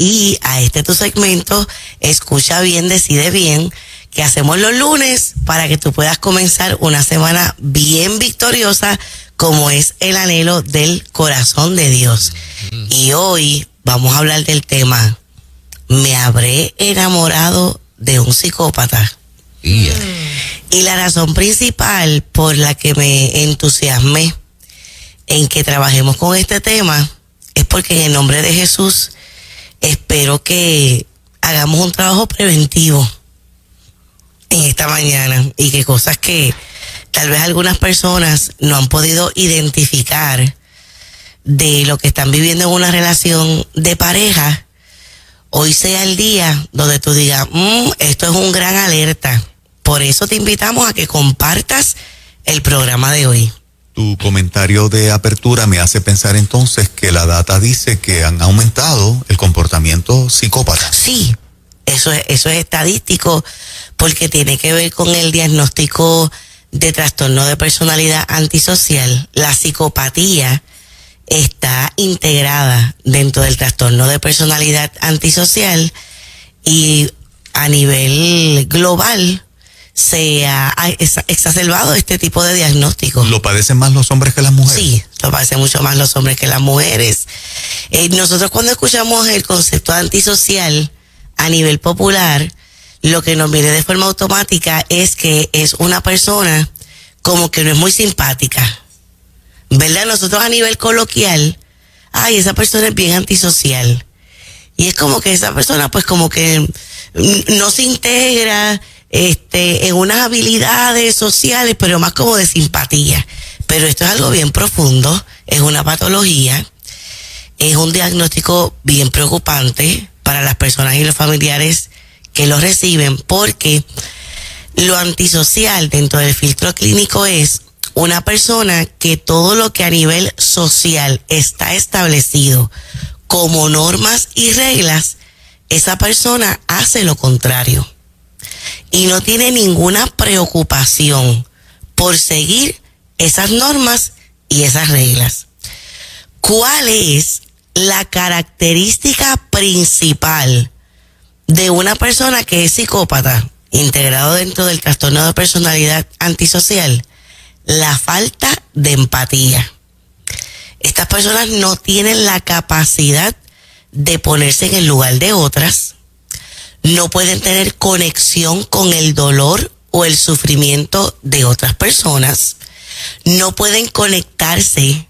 y a este tu segmento, escucha bien, decide bien, que hacemos los lunes para que tú puedas comenzar una semana bien victoriosa como es el anhelo del corazón de Dios. Y hoy vamos a hablar del tema, ¿me habré enamorado de un psicópata? Y la razón principal por la que me entusiasmé en que trabajemos con este tema es porque en el nombre de Jesús espero que hagamos un trabajo preventivo en esta mañana y que cosas que tal vez algunas personas no han podido identificar de lo que están viviendo en una relación de pareja, hoy sea el día donde tú digas, mm, esto es un gran alerta. Por eso te invitamos a que compartas el programa de hoy. Tu comentario de apertura me hace pensar entonces que la data dice que han aumentado el comportamiento psicópata. Sí, eso es, eso es estadístico porque tiene que ver con el diagnóstico de trastorno de personalidad antisocial. La psicopatía está integrada dentro del trastorno de personalidad antisocial y a nivel global se ha exacerbado este tipo de diagnóstico. ¿Lo padecen más los hombres que las mujeres? Sí, lo padecen mucho más los hombres que las mujeres. Eh, nosotros cuando escuchamos el concepto antisocial a nivel popular, lo que nos viene de forma automática es que es una persona como que no es muy simpática. ¿Verdad? Nosotros a nivel coloquial, ay, esa persona es bien antisocial. Y es como que esa persona pues como que no se integra, este, en unas habilidades sociales, pero más como de simpatía. Pero esto es algo bien profundo, es una patología, es un diagnóstico bien preocupante para las personas y los familiares que lo reciben, porque lo antisocial dentro del filtro clínico es una persona que todo lo que a nivel social está establecido como normas y reglas, esa persona hace lo contrario y no tiene ninguna preocupación por seguir esas normas y esas reglas. ¿Cuál es la característica principal de una persona que es psicópata, integrado dentro del trastorno de personalidad antisocial? La falta de empatía. Estas personas no tienen la capacidad de ponerse en el lugar de otras, no pueden tener conexión con el dolor o el sufrimiento de otras personas, no pueden conectarse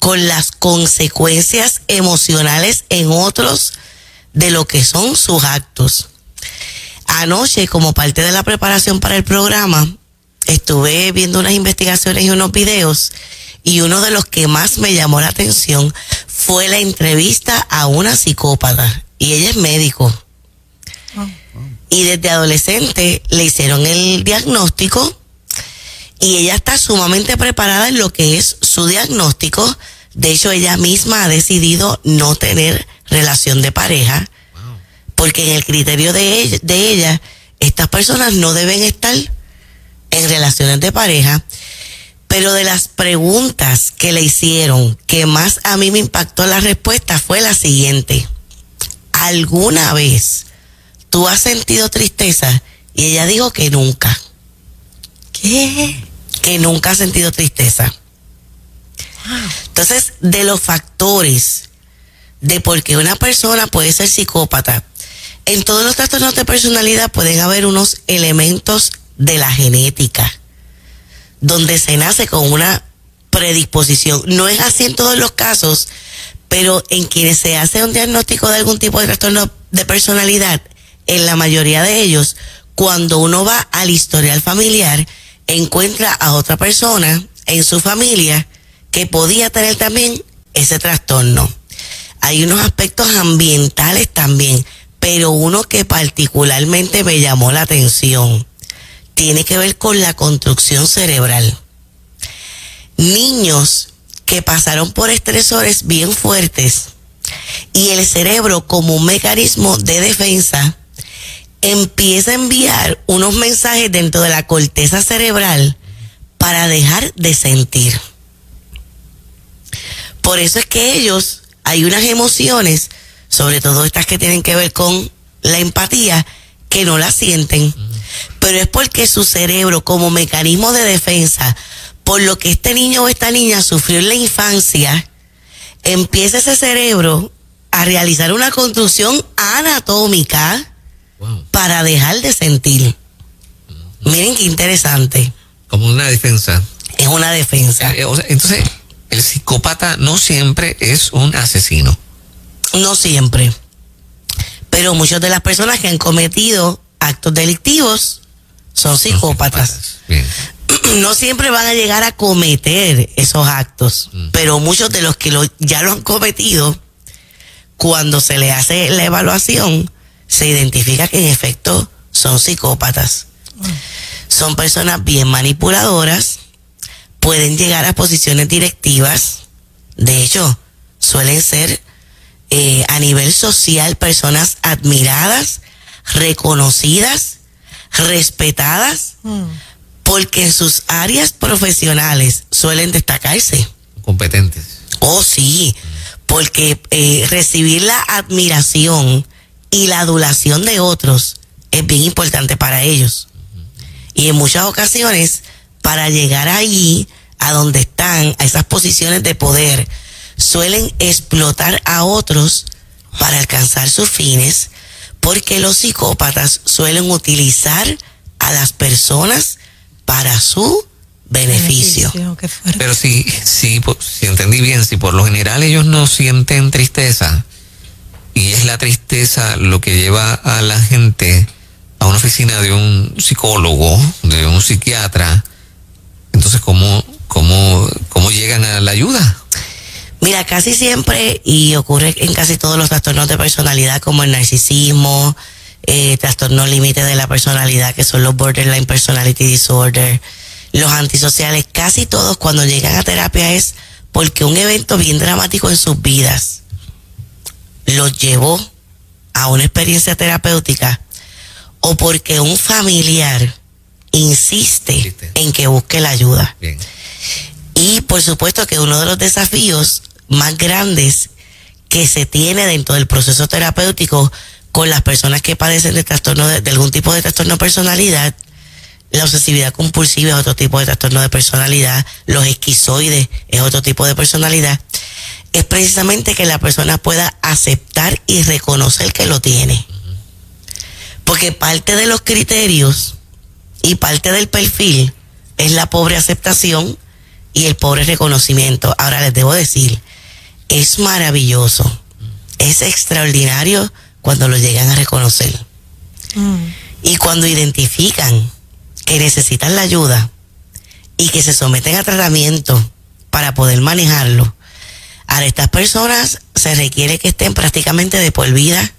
con las consecuencias emocionales en otros de lo que son sus actos. Anoche, como parte de la preparación para el programa, estuve viendo unas investigaciones y unos videos y uno de los que más me llamó la atención fue la entrevista a una psicópata y ella es médico y desde adolescente le hicieron el diagnóstico y ella está sumamente preparada en lo que es su diagnóstico. De hecho, ella misma ha decidido no tener relación de pareja porque en el criterio de ella, estas personas no deben estar en relaciones de pareja. Pero de las preguntas que le hicieron, que más a mí me impactó la respuesta fue la siguiente. ¿Alguna vez ¿tú has sentido tristeza? Y ella dijo que nunca. ¿Qué? Que nunca ha sentido tristeza. Entonces, de los factores de por qué una persona puede ser psicópata, en todos los trastornos de personalidad pueden haber unos elementos de la genética, donde se nace con una predisposición. No es así en todos los casos, pero en quienes se hace un diagnóstico de algún tipo de trastorno de personalidad, en la mayoría de ellos, cuando uno va al historial familiar, encuentra a otra persona en su familia que podía tener también ese trastorno. Hay unos aspectos ambientales también, pero uno que particularmente me llamó la atención tiene que ver con la construcción cerebral. Niños que pasaron por estresores bien fuertes y el cerebro como un mecanismo de defensa empieza a enviar unos mensajes dentro de la corteza cerebral para dejar de sentir. Por eso es que ellos, hay unas emociones sobre todo estas que tienen que ver con la empatía, que no la sienten. Pero es porque su cerebro, como mecanismo de defensa, por lo que este niño o esta niña sufrió en la infancia, empieza ese cerebro a realizar una construcción anatómica para dejar de sentir. Miren qué interesante. Como una defensa. Es una defensa. Eh, entonces, el psicópata no siempre es un asesino. No siempre. Pero muchas de las personas que han cometido actos delictivos son psicópatas. No siempre van a llegar a cometer esos actos, mm. pero muchos de los que ya lo han cometido, cuando se le hace la evaluación, se identifica que en efecto son psicópatas. Son personas bien manipuladoras, pueden llegar a posiciones directivas, de hecho, suelen ser eh, a nivel social personas admiradas, reconocidas, respetadas, mm. porque en sus áreas profesionales suelen destacarse. Competentes. Oh, sí, porque eh, recibir la admiración y la adulación de otros es bien importante para ellos. Y en muchas ocasiones, para llegar allí, a donde están, a esas posiciones de poder, suelen explotar a otros para alcanzar sus fines, porque los psicópatas suelen utilizar a las personas para su beneficio. Pero si, si, si entendí bien, si por lo general ellos no sienten tristeza, y es la tristeza lo que lleva a la gente a una oficina de un psicólogo, de un psiquiatra, entonces ¿cómo, cómo, cómo llegan a la ayuda? Mira, casi siempre, y ocurre en casi todos los trastornos de personalidad, como el narcisismo, eh, trastornos límite de la personalidad, que son los borderline personality disorder, los antisociales, casi todos cuando llegan a terapia es porque un evento bien dramático en sus vidas los llevó a una experiencia terapéutica o porque un familiar insiste en que busque la ayuda. Y por supuesto que uno de los desafíos más grandes que se tiene dentro del proceso terapéutico con las personas que padecen de trastorno de, algún tipo de trastorno de personalidad, la obsesividad compulsiva es otro tipo de trastorno de personalidad, los esquizoides es otro tipo de personalidad, es precisamente que la persona pueda aceptar y reconocer que lo tiene. Porque parte de los criterios y parte del perfil es la pobre aceptación y el pobre reconocimiento. Ahora les debo decir, es maravilloso, es extraordinario cuando lo llegan a reconocer. Mm. Y cuando identifican que necesitan la ayuda y que se someten a tratamiento para poder manejarlo. A estas personas se requiere que estén prácticamente de por vida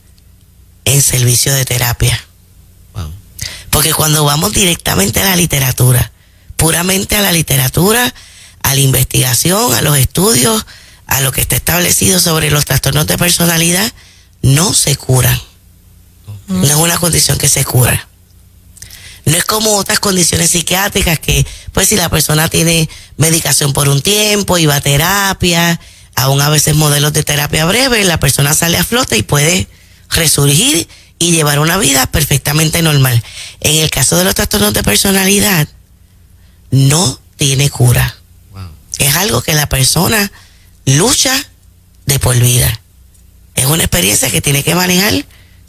en servicio de terapia. Porque cuando vamos directamente a la literatura, puramente a la literatura, a la investigación, a los estudios, a lo que está establecido sobre los trastornos de personalidad, no se curan. No es una condición que se cura. No es como otras condiciones psiquiátricas que, pues si la persona tiene medicación por un tiempo y va a terapia, aún a veces modelos de terapia breve, la persona sale a flote y puede resurgir y llevar una vida perfectamente normal. En el caso de los trastornos de personalidad, no tiene cura. Es algo que la persona lucha de por vida. Es una experiencia que tiene que manejar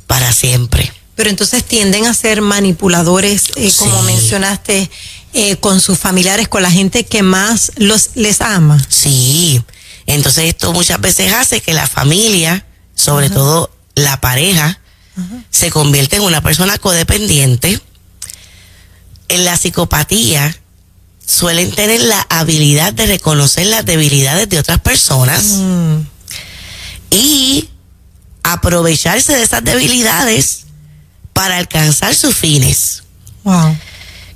para siempre. Pero entonces tienden a ser manipuladores, eh, como mencionaste, eh, con sus familiares, con la gente que más los les ama. Sí. Entonces esto muchas veces hace que la familia, sobre todo la pareja, se convierte en una persona codependiente. En la psicopatía suelen tener la habilidad de reconocer las debilidades de otras personas mm. y aprovecharse de esas debilidades para alcanzar sus fines.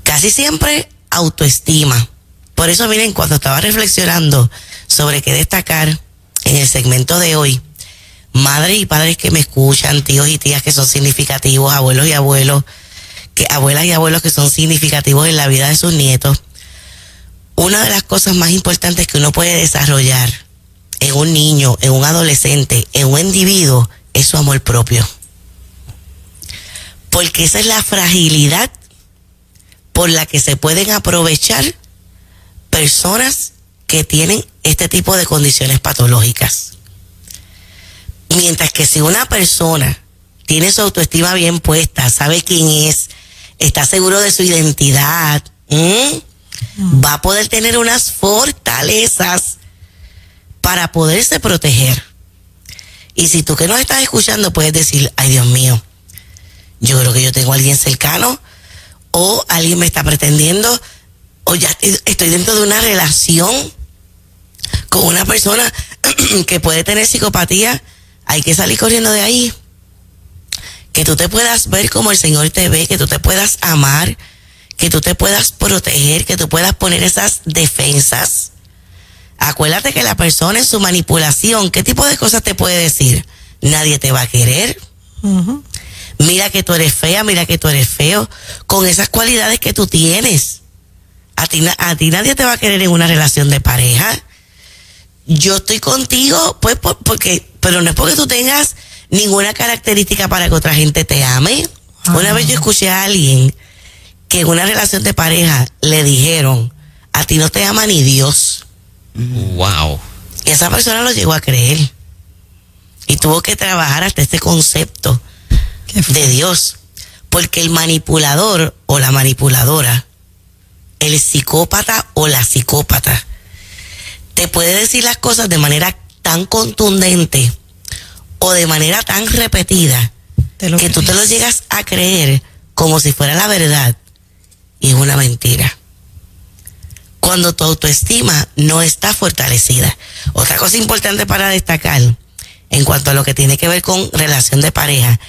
Casi siempre autoestima. Por eso miren, cuando estaba reflexionando sobre qué destacar en el segmento de hoy, madres y padres que me escuchan, tíos y tías que son significativos, abuelos y abuelos, que abuelas y abuelos que son significativos en la vida de sus nietos. Una de las cosas más importantes que uno puede desarrollar en un niño, en un adolescente, en un individuo, es su amor propio. Porque esa es la fragilidad por la que se pueden aprovechar personas que tienen este tipo de condiciones patológicas. Mientras que si una persona tiene su autoestima bien puesta, sabe quién es, está seguro de su identidad, va a poder tener unas fortalezas para poderse proteger. Y si tú que nos estás escuchando puedes decir, ay Dios mío, yo creo que yo tengo a alguien cercano o alguien me está pretendiendo o ya estoy dentro de una relación con una persona que puede tener psicopatía, hay que salir corriendo de ahí. Que tú te puedas ver como el Señor te ve, que tú te puedas amar, que tú te puedas proteger, que tú puedas poner esas defensas. Acuérdate que la persona en su manipulación, ¿qué tipo de cosas te puede decir? Nadie te va a querer. Mira que tú eres fea, mira que tú eres feo, con esas cualidades que tú tienes. A ti, a ti nadie te va a querer en una relación de pareja. Yo estoy contigo, pues, porque, pero no es porque tú tengas ninguna característica para que otra gente te ame. Una vez yo escuché a alguien que en una relación de pareja le dijeron, a ti no te ama ni Dios. Wow. Y esa persona lo llegó a creer. Y tuvo que trabajar hasta este concepto de Dios. Porque el manipulador o la manipuladora, el psicópata o la psicópata, te puede decir las cosas de manera tan contundente o de manera tan repetida que tú te lo llegas a creer como si fuera la verdad y es una mentira. Cuando tu autoestima no está fortalecida. Otra cosa importante para destacar en cuanto a lo que tiene que ver con relación de pareja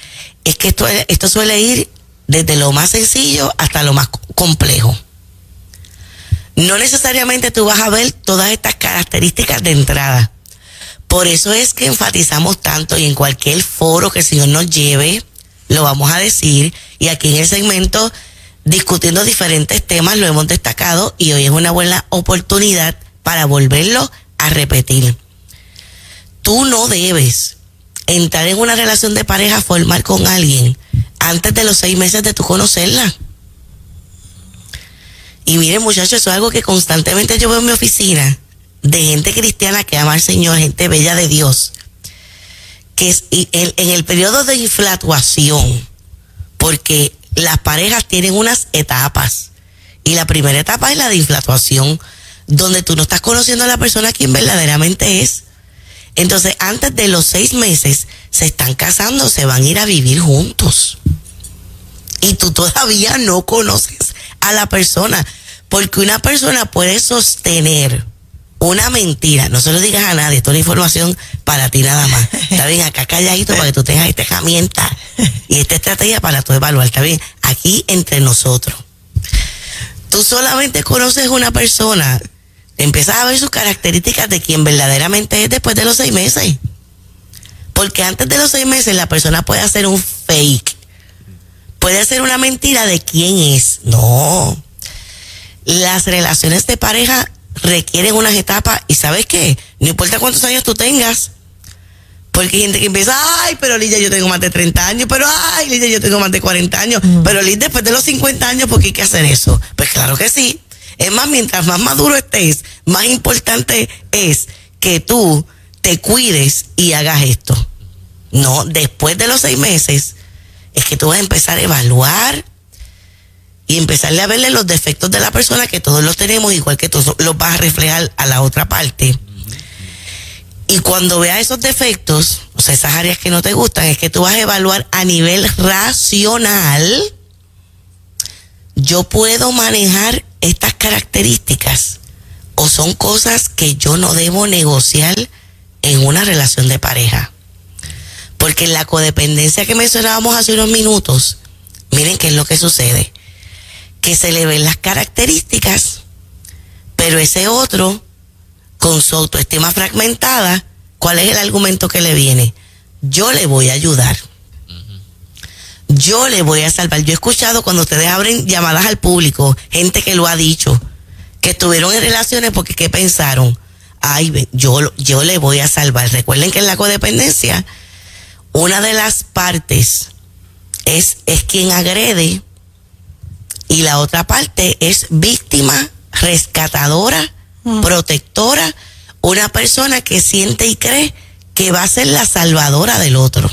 es que esto, esto suele ir desde lo más sencillo hasta lo más complejo. No necesariamente tú vas a ver todas estas características de entrada. Por eso es que enfatizamos tanto y en cualquier foro que el Señor nos lleve, lo vamos a decir. Y aquí en el segmento, discutiendo diferentes temas, lo hemos destacado y hoy es una buena oportunidad para volverlo a repetir. Tú no debes entrar en una relación de pareja, formar con alguien antes de los seis meses de tu conocerla. Y miren muchachos, eso es algo que constantemente yo veo en mi oficina, de gente cristiana que ama al Señor, gente bella de Dios, que es en, en el periodo de inflatuación, porque las parejas tienen unas etapas, y la primera etapa es la de inflatuación, donde tú no estás conociendo a la persona quien verdaderamente es entonces, antes de los seis meses, se están casando, se van a ir a vivir juntos. Y tú todavía no conoces a la persona, porque una persona puede sostener una mentira. No se lo digas a nadie, toda la información para ti nada más. Está bien, acá calladito para que tú tengas esta herramienta y esta estrategia para tú evaluar. Está bien, aquí entre nosotros. Tú solamente conoces una persona empiezas a ver sus características de quien verdaderamente es después de los seis meses. Porque antes de los seis meses la persona puede hacer un fake. Puede hacer una mentira de quién es. No. Las relaciones de pareja requieren unas etapas y sabes qué, no importa cuántos años tú tengas. Porque hay gente que empieza, ay, pero Lidia, yo tengo más de 30 años, pero ay, Lidia, yo tengo más de 40 años, pero Lidia, después de los 50 años, ¿por qué hay que hacer eso? Pues claro que sí. Es más, mientras más maduro estés, más importante es que tú te cuides y hagas esto. No, después de los seis meses, es que tú vas a empezar a evaluar y empezarle a verle los defectos de la persona, que todos los tenemos, igual que tú los vas a reflejar a la otra parte. Y cuando veas esos defectos, o sea, esas áreas que no te gustan, es que tú vas a evaluar a nivel racional. Yo puedo manejar estas características o son cosas que yo no debo negociar en una relación de pareja. Porque la codependencia que mencionábamos hace unos minutos, miren qué es lo que sucede. Que se le ven las características, pero ese otro, con su autoestima fragmentada, ¿cuál es el argumento que le viene? Yo le voy a ayudar yo le voy a salvar. Yo he escuchado cuando ustedes abren llamadas al público, gente que lo ha dicho, que estuvieron en relaciones porque ¿qué pensaron? Ay, yo, yo le voy a salvar. Recuerden que en la codependencia, una de las partes es, es quien agrede y la otra parte es víctima, rescatadora, protectora, una persona que siente y cree que va a ser la salvadora del otro.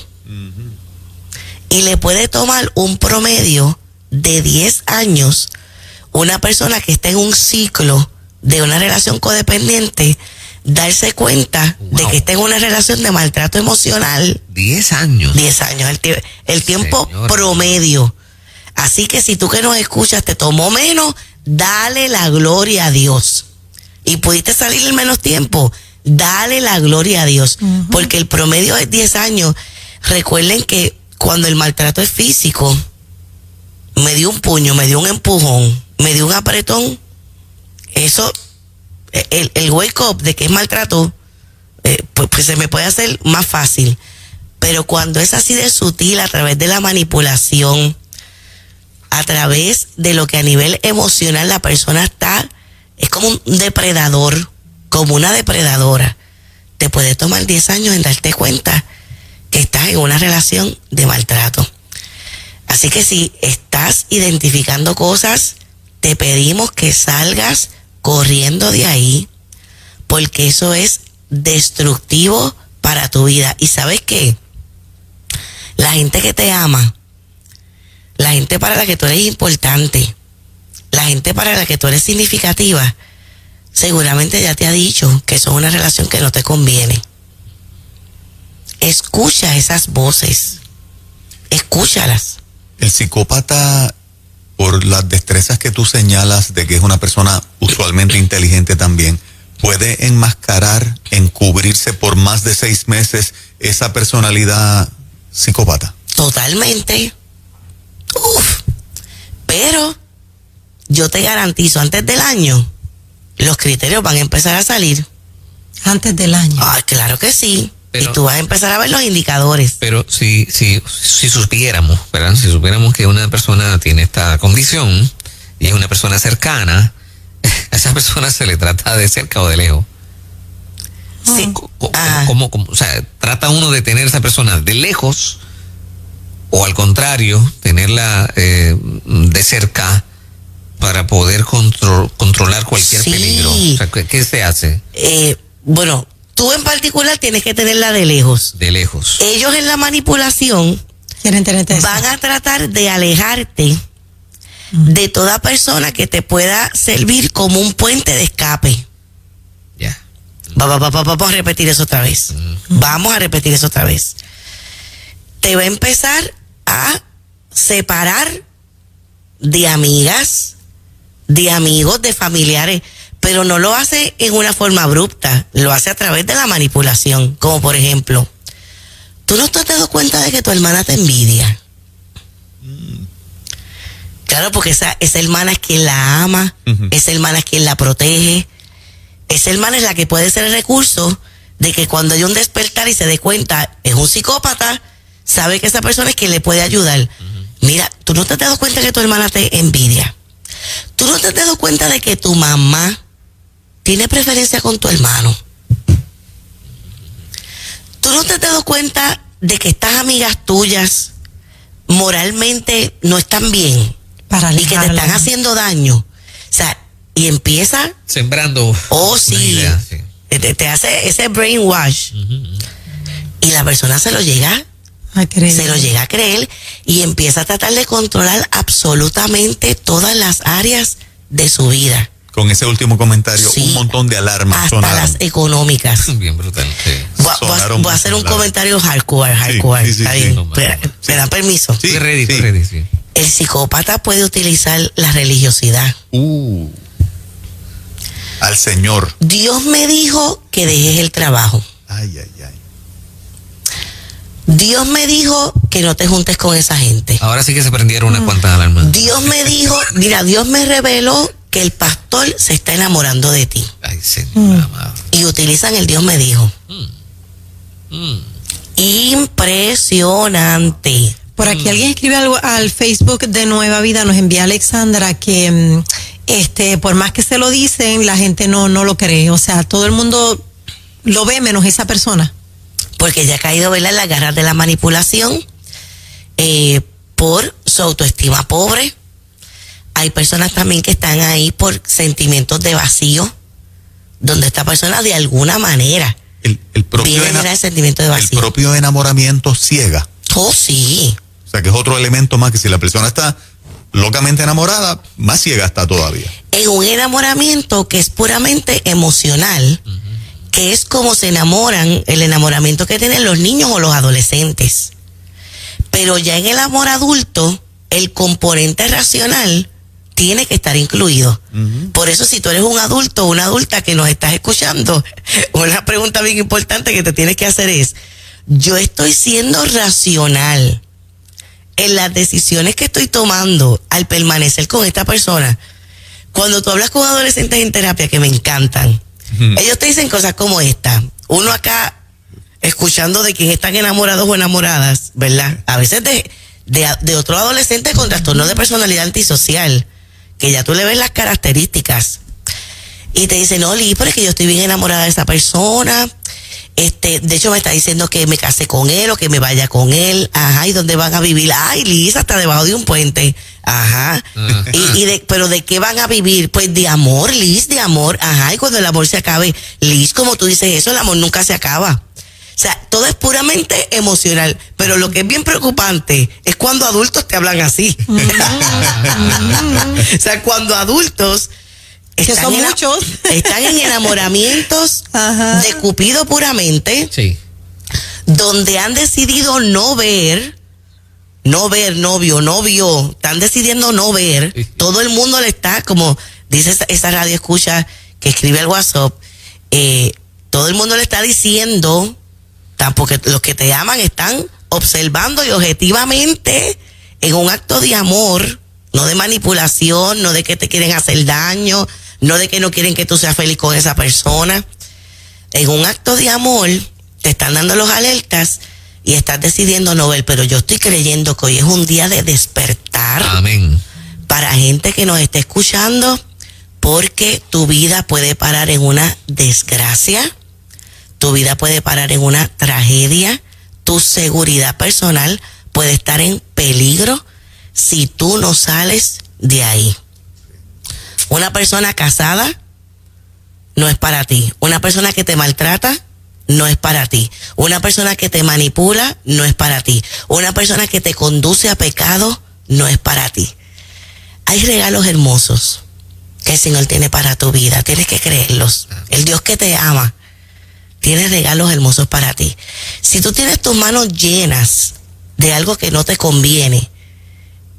Y le puede tomar un promedio de 10 años una persona que está en un ciclo de una relación codependiente darse cuenta de que está en una relación de maltrato emocional. 10 años. 10 años, el, el tiempo promedio. Así que si tú que nos escuchas te tomó menos, dale la gloria a Dios. Y pudiste salir en menos tiempo, dale la gloria a Dios. Porque el promedio es 10 años. Recuerden que cuando el maltrato es físico, me dio un puño, me dio un empujón, me dio un apretón, eso el, el wake up de que es maltrato, eh, pues, pues, se me puede hacer más fácil. Pero cuando es así de sutil a través de la manipulación, a través de lo que a nivel emocional la persona está, es como un depredador, como una depredadora. Te puede tomar 10 años en darte cuenta que estás en una relación de maltrato. Así que si estás identificando cosas, te pedimos que salgas corriendo de ahí, porque eso es destructivo para tu vida. Y sabes qué? La gente que te ama, la gente para la que tú eres importante, la gente para la que tú eres significativa, seguramente ya te ha dicho que eso es una relación que no te conviene. Escucha esas voces, escúchalas. El psicópata por las destrezas que tú señalas de que es una persona usualmente inteligente también, puede enmascarar, encubrirse por más de seis meses esa personalidad psicópata. Totalmente. Uf. Pero yo te garantizo, antes del año, los criterios van a empezar a salir. Antes del año. Ah, claro que sí y tú vas a empezar a ver los indicadores. Pero si, si, si supiéramos, ¿verdad? Si supiéramos que una persona tiene esta condición y es una persona cercana, a esa persona se le trata de cerca o de lejos. Sí. ¿Cómo, o sea, trata uno de tener a esa persona de lejos o al contrario, tenerla eh, de cerca para poder controlar cualquier peligro. O sea, ¿qué, se hace? Eh, bueno, Tú en particular tienes que tenerla de lejos. De lejos. Ellos en la manipulación van a tratar de alejarte mm. de toda persona que te pueda servir como un puente de escape. Ya. vamos a repetir eso otra vez. Mm. Vamos a repetir eso otra vez. Te va a empezar a separar de amigas, de amigos, de familiares pero no lo hace en una forma abrupta, lo hace a través de la manipulación, como por ejemplo, tú no te has dado cuenta de que tu hermana te envidia. Claro, porque esa, esa hermana es quien la ama, esa hermana es quien la protege, esa hermana es la que puede ser el recurso de que cuando hay un despertar y se dé cuenta, es un psicópata, sabe que esa persona es quien le puede ayudar. Mira, tú no te has dado cuenta de que tu hermana te envidia. Tú no te has dado cuenta de que tu mamá tiene preferencia con tu hermano. Tú no te has dado cuenta de que estas amigas tuyas moralmente no están bien Para y que te están haciendo daño. O sea, y empieza sembrando. Oh, sí. Te, hace ese brainwash. Y la persona se lo llega a creer. Se lo llega a creer y empieza a tratar de controlar absolutamente todas las áreas de su vida con ese último comentario, un montón de alarmas hasta las económicas. Bien brutal. Voy, a hacer un comentario hardcore, hardcore. ¿Me da permiso? Sí, ready, ready, El psicópata puede utilizar la religiosidad. Uh, al Señor. Dios me dijo que dejes el trabajo. Ay, ay, ay. Dios me dijo que no te juntes con esa gente. Ahora sí que se prendieron unas cuantas alarmas. Dios me dijo, mira, Dios me reveló que el pastor se está enamorando de ti. Ay, mm. Y utilizan el Dios me dijo. Mm. Mm. Impresionante. Por aquí alguien escribe algo al Facebook de Nueva Vida, nos envía Alexandra que este, por más que se lo dicen, la gente no, no lo cree. O sea, todo el mundo lo ve menos esa persona. Porque ya ha caído ¿verdad? en las garras de la manipulación, eh, por su autoestima pobre. Hay personas también que están ahí por sentimientos de vacío, donde esta persona de alguna manera El, el propio, viene el sentimiento de el vacío. propio enamoramiento ciega. Oh, sí. O sea, que es otro elemento más que si la persona está locamente enamorada, más ciega está todavía. En un enamoramiento que es puramente emocional, que es como se enamoran, el enamoramiento que tienen los niños o los adolescentes. Pero ya en el amor adulto, el componente racional tiene que estar incluido. Por eso si tú eres un adulto o una adulta que nos estás escuchando, una pregunta bien importante que te tienes que hacer es, yo estoy siendo racional en las decisiones que estoy tomando al permanecer con esta persona. Cuando tú hablas con adolescentes en terapia que me encantan, ellos te dicen cosas como esta. Uno acá escuchando de quién están enamorados o enamoradas, ¿verdad? A veces de, de, otro adolescente con trastorno de personalidad antisocial, que ya tú le ves las características. Y te dice, no, pero es que yo estoy bien enamorada de esa persona. Este, de hecho me está diciendo que me case con él o que me vaya con él. Ajá, ¿y dónde van a vivir? Ay, Liz, hasta debajo de un puente. Ajá. Ajá. Y, y de, pero ¿de qué van a vivir? Pues de amor, Liz, de amor. Ajá, y cuando el amor se acabe, Liz, como tú dices eso, el amor nunca se acaba. O sea, todo es puramente emocional. Pero lo que es bien preocupante es cuando adultos te hablan así. o sea, cuando adultos Que son en- muchos. están en enamoramientos Ajá. de Cupido puramente, Sí. donde han decidido no ver, no ver novio, novio, están decidiendo no ver. Sí. Todo el mundo le está, como dice esa, esa radio escucha que escribe el WhatsApp, eh, todo el mundo le está diciendo, porque los que te aman están observando y objetivamente en un acto de amor, no de manipulación, no de que te quieren hacer daño, no de que no quieren que tú seas feliz con esa persona. En un acto de amor te están dando los alertas y estás decidiendo no ver, pero yo estoy creyendo que hoy es un día de despertar Amén. para gente que nos esté escuchando, porque tu vida puede parar en una desgracia, tu vida puede parar en una tragedia, tu seguridad personal puede estar en peligro si tú no sales de ahí. Una persona casada no es para ti. Una persona que te maltrata no es para ti. Una persona que te manipula no es para ti. Una persona que te conduce a pecado no es para ti. Hay regalos hermosos que el Señor tiene para tu vida. Tienes que creerlos. El Dios que te ama tiene regalos hermosos para ti. Si tú tienes tus manos llenas de algo que no te conviene,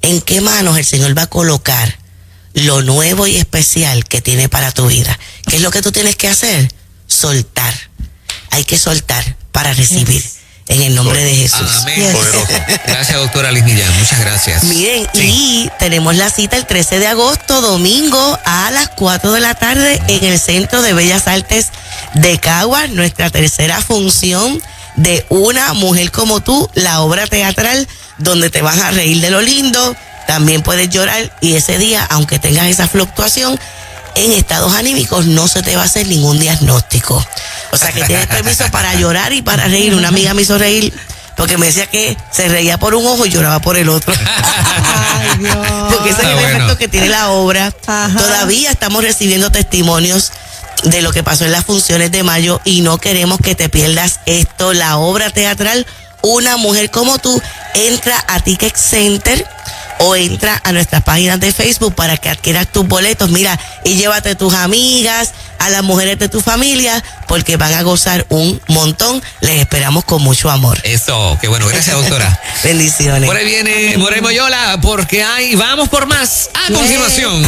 ¿en qué manos el Señor va a colocar lo nuevo y especial que tiene para tu vida? ¿Qué es lo que tú tienes que hacer? Soltar. Hay que soltar para recibir. En el nombre de Jesús. Amén. Yes. Poderoso. Gracias, doctora Liz Millán. Muchas gracias. Miren, Sí. y tenemos la cita el 13 de agosto, domingo, a las 4 de la tarde en el Centro de Bellas Artes de Cagua, nuestra tercera función de Una Mujer como tú, la obra teatral donde te vas a reír de lo lindo, también puedes llorar y ese día, aunque tengas esa fluctuación, en estados anímicos no se te va a hacer ningún diagnóstico. O sea que tienes permiso para llorar y para reír. Una amiga me hizo reír porque me decía que se reía por un ojo y lloraba por el otro. Ay, Dios. Porque ese es el bueno. efecto que tiene la obra. Ajá. Todavía estamos recibiendo testimonios de lo que pasó en las funciones de mayo y no queremos que te pierdas esto. La obra teatral, Una Mujer como tú, entra a Ticket Center o entra a nuestras páginas de Facebook para que adquieras tus boletos. Mira, y llévate a tus amigas, a las mujeres de tu familia, porque van a gozar un montón. Les esperamos con mucho amor. Eso, qué bueno. Gracias, doctora. Bendiciones. Por ahí viene Morey Moyola, porque hay, vamos por más a continuación.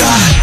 Yeah.